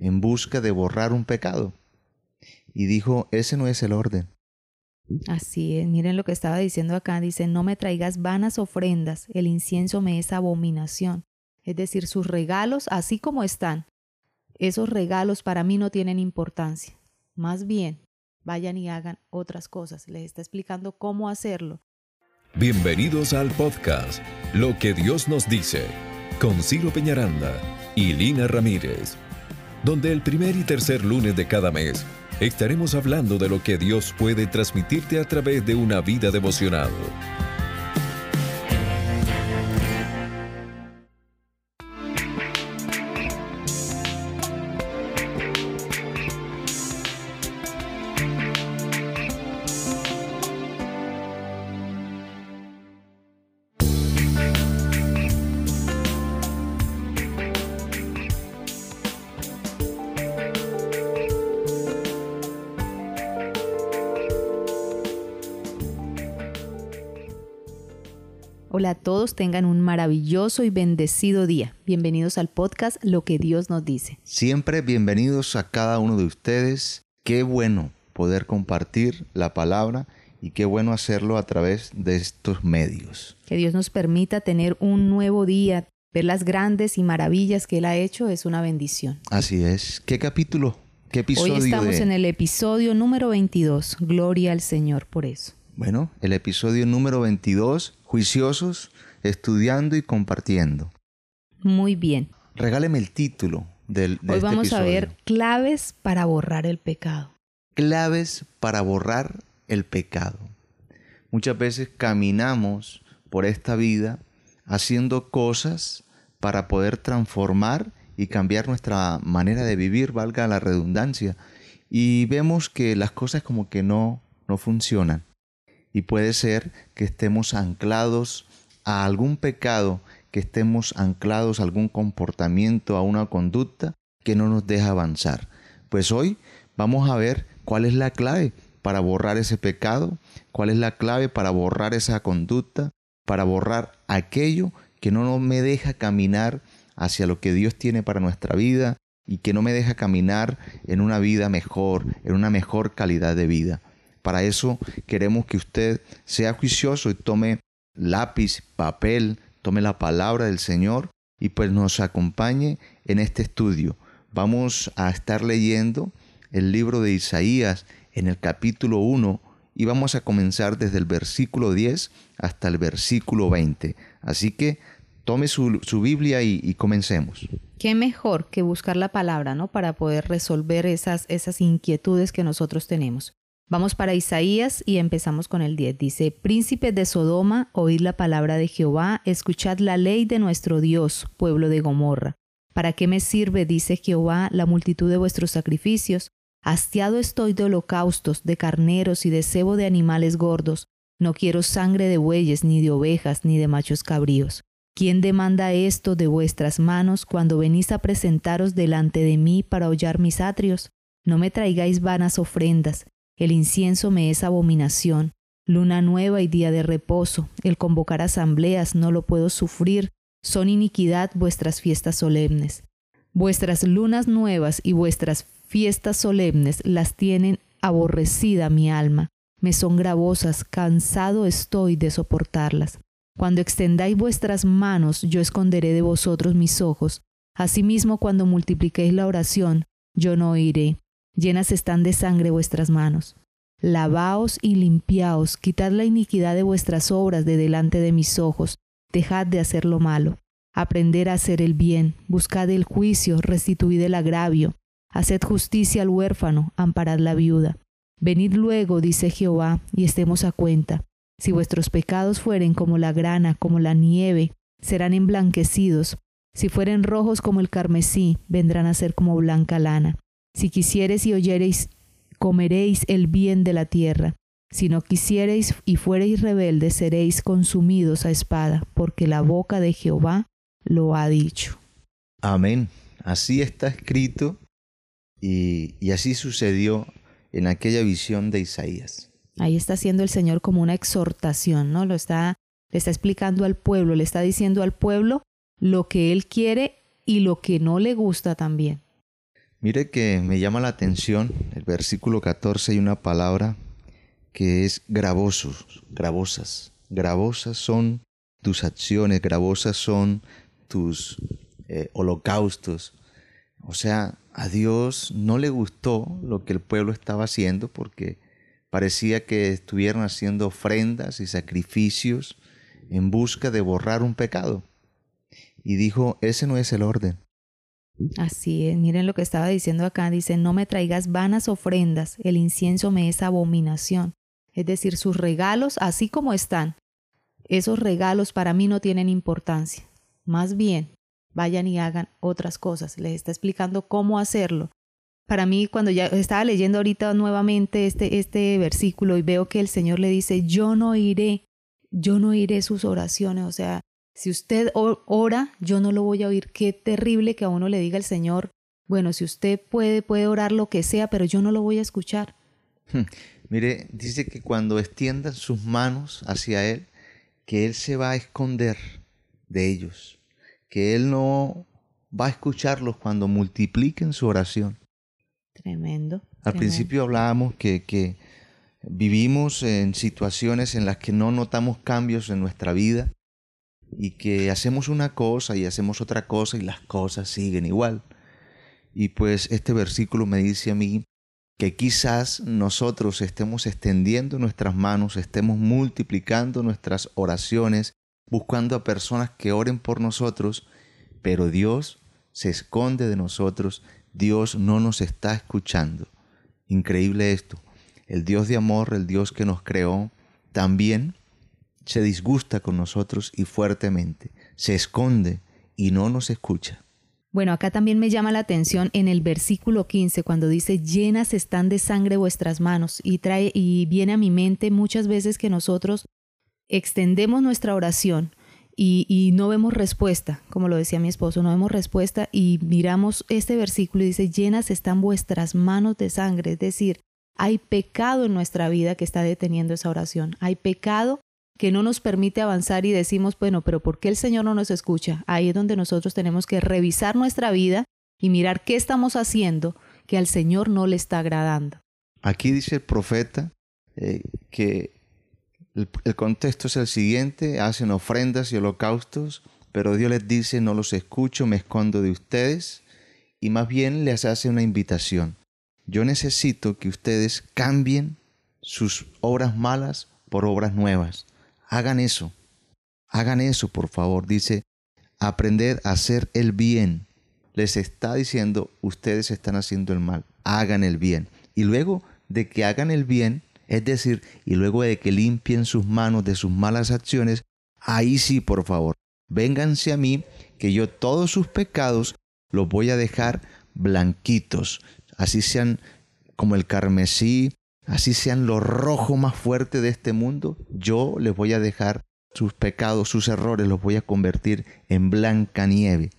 en busca de borrar un pecado. Y dijo, ese no es el orden. Así es, miren lo que estaba diciendo acá, dice, no me traigas vanas ofrendas, el incienso me es abominación. Es decir, sus regalos, así como están, esos regalos para mí no tienen importancia. Más bien, vayan y hagan otras cosas. Les está explicando cómo hacerlo. Bienvenidos al podcast Lo que Dios nos dice, con Ciro Peñaranda y Lina Ramírez, donde el primer y tercer lunes de cada mes estaremos hablando de lo que Dios puede transmitirte a través de una vida devocional. Hola a todos, tengan un maravilloso y bendecido día. Bienvenidos al podcast Lo que Dios nos dice. Siempre bienvenidos a cada uno de ustedes. Qué bueno poder compartir la palabra y qué bueno hacerlo a través de estos medios. Que Dios nos permita tener un nuevo día, ver las grandes y maravillas que Él ha hecho es una bendición. Así es. ¿Qué capítulo? ¿Qué episodio? Hoy estamos en el episodio número 22. Gloria al Señor por eso. Bueno, el episodio número 22, juiciosos, estudiando y compartiendo. Muy bien. Regáleme el título del de Hoy este vamos a ver claves para borrar el pecado. Claves para borrar el pecado. Muchas veces caminamos por esta vida haciendo cosas para poder transformar y cambiar nuestra manera de vivir, valga la redundancia, y vemos que las cosas como que no, no funcionan. Y puede ser que estemos anclados a algún pecado, que estemos anclados a algún comportamiento, a una conducta que no nos deja avanzar. Pues hoy vamos a ver cuál es la clave para borrar ese pecado, cuál es la clave para borrar esa conducta, para borrar aquello que no me deja caminar hacia lo que Dios tiene para nuestra vida y que no me deja caminar en una vida mejor, en una mejor calidad de vida. Para eso queremos que usted sea juicioso y tome lápiz, papel, tome la palabra del Señor y pues nos acompañe en este estudio. Vamos a estar leyendo el libro de Isaías en el capítulo 1 y vamos a comenzar desde el versículo 10 hasta el versículo 20. Así que tome su, Biblia y, y comencemos. Qué mejor que buscar la palabra, ¿no? Para poder resolver esas, esas inquietudes que nosotros tenemos. Vamos para Isaías y empezamos con el 10. Dice, Príncipes de Sodoma, oíd la palabra de Jehová, escuchad la ley de nuestro Dios, pueblo de Gomorra. ¿Para qué me sirve, dice Jehová, la multitud de vuestros sacrificios? Hastiado estoy de holocaustos, de carneros y de cebo de animales gordos. No quiero sangre de bueyes, ni de ovejas, ni de machos cabríos. ¿Quién demanda esto de vuestras manos cuando venís a presentaros delante de mí para hollar mis atrios? No me traigáis vanas ofrendas, el incienso me es abominación, luna nueva y día de reposo, el convocar asambleas no lo puedo sufrir, son iniquidad vuestras fiestas solemnes. Vuestras lunas nuevas y vuestras fiestas solemnes las tienen aborrecida mi alma, me son gravosas, cansado estoy de soportarlas. Cuando extendáis vuestras manos, yo esconderé de vosotros mis ojos. Asimismo, cuando multipliquéis la oración, yo no oiré llenas están de sangre vuestras manos. Lavaos y limpiaos, quitad la iniquidad de vuestras obras de delante de mis ojos, dejad de hacer lo malo. Aprender a hacer el bien, buscad el juicio, restituid el agravio, haced justicia al huérfano, amparad la viuda. Venid luego, dice Jehová, y estemos a cuenta. Si vuestros pecados fueren como la grana, como la nieve, serán emblanquecidos. Si fueren rojos como el carmesí, vendrán a ser como blanca lana. Si quisiereis y oyereis, comeréis el bien de la tierra. Si no quisiereis y fuereis rebeldes, seréis consumidos a espada, porque la boca de Jehová lo ha dicho. Amén. Así está escrito y, y así sucedió en aquella visión de Isaías. Ahí está haciendo el Señor como una exhortación, ¿no? Lo está, le está explicando al pueblo, le está diciendo al pueblo lo que Él quiere y lo que no le gusta también. Mire que me llama la atención el versículo 14 hay una palabra que es gravosos, gravosas. Gravosas son tus acciones, gravosas son tus eh, holocaustos. O sea, a Dios no le gustó lo que el pueblo estaba haciendo porque parecía que estuvieran haciendo ofrendas y sacrificios en busca de borrar un pecado. Y dijo, ese no es el orden. Así es, miren lo que estaba diciendo acá, dice, no me traigas vanas ofrendas, el incienso me es abominación. Es decir, sus regalos, así como están, esos regalos para mí no tienen importancia. Más bien, vayan y hagan otras cosas. Les está explicando cómo hacerlo. Para mí, cuando ya estaba leyendo ahorita nuevamente este, este versículo y veo que el Señor le dice, yo no iré, yo no iré sus oraciones. O sea, si usted ora, yo no lo voy a oír. Qué terrible que a uno le diga el Señor, bueno, si usted puede, puede orar lo que sea, pero yo no lo voy a escuchar. Hmm. Mire, dice que cuando extiendan sus manos hacia Él, que Él se va a esconder de ellos, que Él no va a escucharlos cuando multipliquen su oración. Tremendo. Al principio hablábamos que, que vivimos en situaciones en las que no notamos cambios en nuestra vida y que hacemos una cosa y hacemos otra cosa y las cosas siguen igual. Y pues este versículo me dice a mí que quizás nosotros estemos extendiendo nuestras manos, estemos multiplicando nuestras oraciones, buscando a personas que oren por nosotros, pero Dios se esconde de nosotros, Dios no nos está escuchando. Increíble esto. El Dios de amor, el Dios que nos creó, también se disgusta con nosotros y fuertemente, se esconde y no nos escucha. Bueno, acá también me llama la atención en el versículo 15 cuando dice llenas están de sangre vuestras manos y trae y viene a mi mente muchas veces que nosotros extendemos nuestra oración y, y, no vemos respuesta, como lo decía mi esposo, no vemos respuesta y miramos este versículo y dice llenas están vuestras manos de sangre, es decir, hay pecado en nuestra vida que está deteniendo esa oración, hay pecado que no nos permite avanzar y decimos, bueno, pero ¿por qué el Señor no nos escucha? Ahí es donde nosotros tenemos que revisar nuestra vida y mirar qué estamos haciendo que al Señor no le está agradando. Aquí dice el profeta eh, que el, el contexto es el siguiente, hacen ofrendas y holocaustos, pero Dios les dice, no los escucho, me escondo de ustedes, y más bien les hace una invitación. Yo necesito que ustedes cambien sus obras malas por obras nuevas. Hagan eso. Hagan eso, por favor. Dice, aprender a hacer el bien. Les está diciendo, ustedes están haciendo el mal. Hagan el bien. Y luego de que hagan el bien, es decir, y luego de que limpien sus manos de sus malas acciones, ahí sí, por favor, vénganse a mí, que yo todos sus pecados los voy a dejar blanquitos, así sean como el carmesí, así sean lo rojo más fuerte de este mundo, yo les voy a dejar sus pecados, sus errores, los voy a convertir en blanca nieve.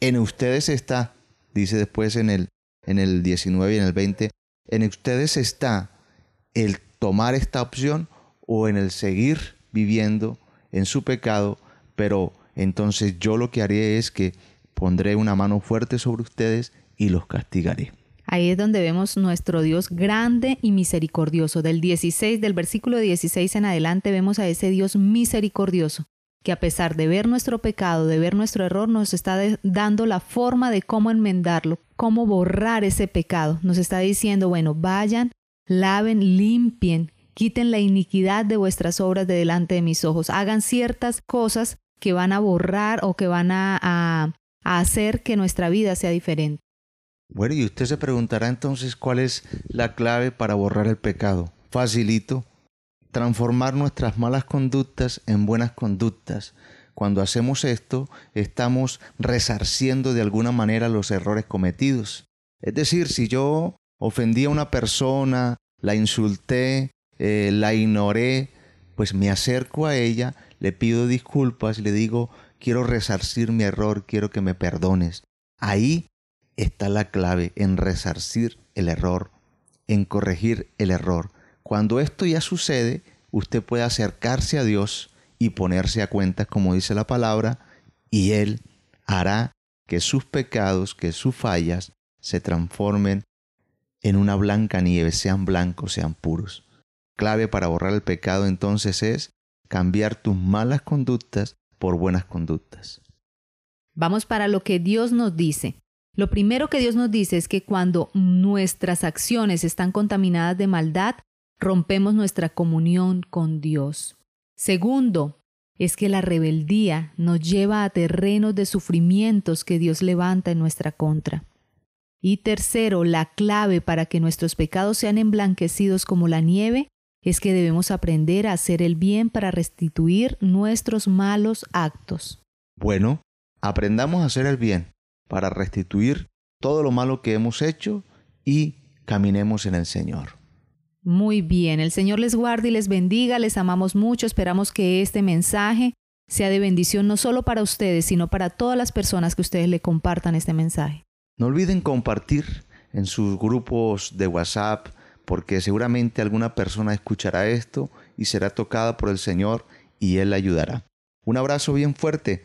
En ustedes está, dice después en el, en el 19 y en el 20, en ustedes está el tomar esta opción o en el seguir viviendo en su pecado, pero entonces yo lo que haré es que pondré una mano fuerte sobre ustedes y los castigaré. Ahí es donde vemos nuestro Dios grande y misericordioso. Del 16, del versículo 16 en adelante vemos a ese Dios misericordioso, que a pesar de ver nuestro pecado, de ver nuestro error, nos está dando la forma de cómo enmendarlo, cómo borrar ese pecado. Nos está diciendo, bueno, vayan, laven, limpien, quiten la iniquidad de vuestras obras de delante de mis ojos, hagan ciertas cosas que van a borrar o que van a, a, a hacer que nuestra vida sea diferente. Bueno, y usted se preguntará entonces cuál es la clave para borrar el pecado. Facilito. Transformar nuestras malas conductas en buenas conductas. Cuando hacemos esto, estamos resarciendo de alguna manera los errores cometidos. Es decir, si yo ofendí a una persona, la insulté, eh, la ignoré, pues me acerco a ella, le pido disculpas, le digo, quiero resarcir mi error, quiero que me perdones. Ahí está la clave en resarcir el error, en corregir el error. Cuando esto ya sucede, usted puede acercarse a Dios y ponerse a cuentas, como dice la palabra, y Él hará que sus pecados, que sus fallas se transformen en una blanca nieve, sean blancos, sean puros. Clave para borrar el pecado entonces es cambiar tus malas conductas por buenas conductas. Vamos para lo que Dios nos dice. Lo primero que Dios nos dice es que cuando nuestras acciones están contaminadas de maldad, rompemos nuestra comunión con Dios. Segundo, es que la rebeldía nos lleva a terrenos de sufrimientos que Dios levanta en nuestra contra. Y tercero, la clave para que nuestros pecados sean emblanquecidos como la nieve es que debemos aprender a hacer el bien para restituir nuestros malos actos. Bueno, aprendamos a hacer el bien para restituir todo lo malo que hemos hecho y caminemos en el Señor. Muy bien, el Señor les guarde y les bendiga, les amamos mucho, esperamos que este mensaje sea de bendición no solo para ustedes, sino para todas las personas que ustedes le compartan este mensaje. No olviden compartir en sus grupos de WhatsApp, porque seguramente alguna persona escuchará esto y será tocada por el Señor y Él la ayudará. Un abrazo bien fuerte,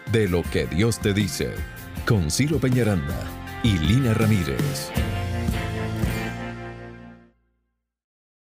de lo que Dios te dice con Ciro Peñaranda y Lina Ramírez.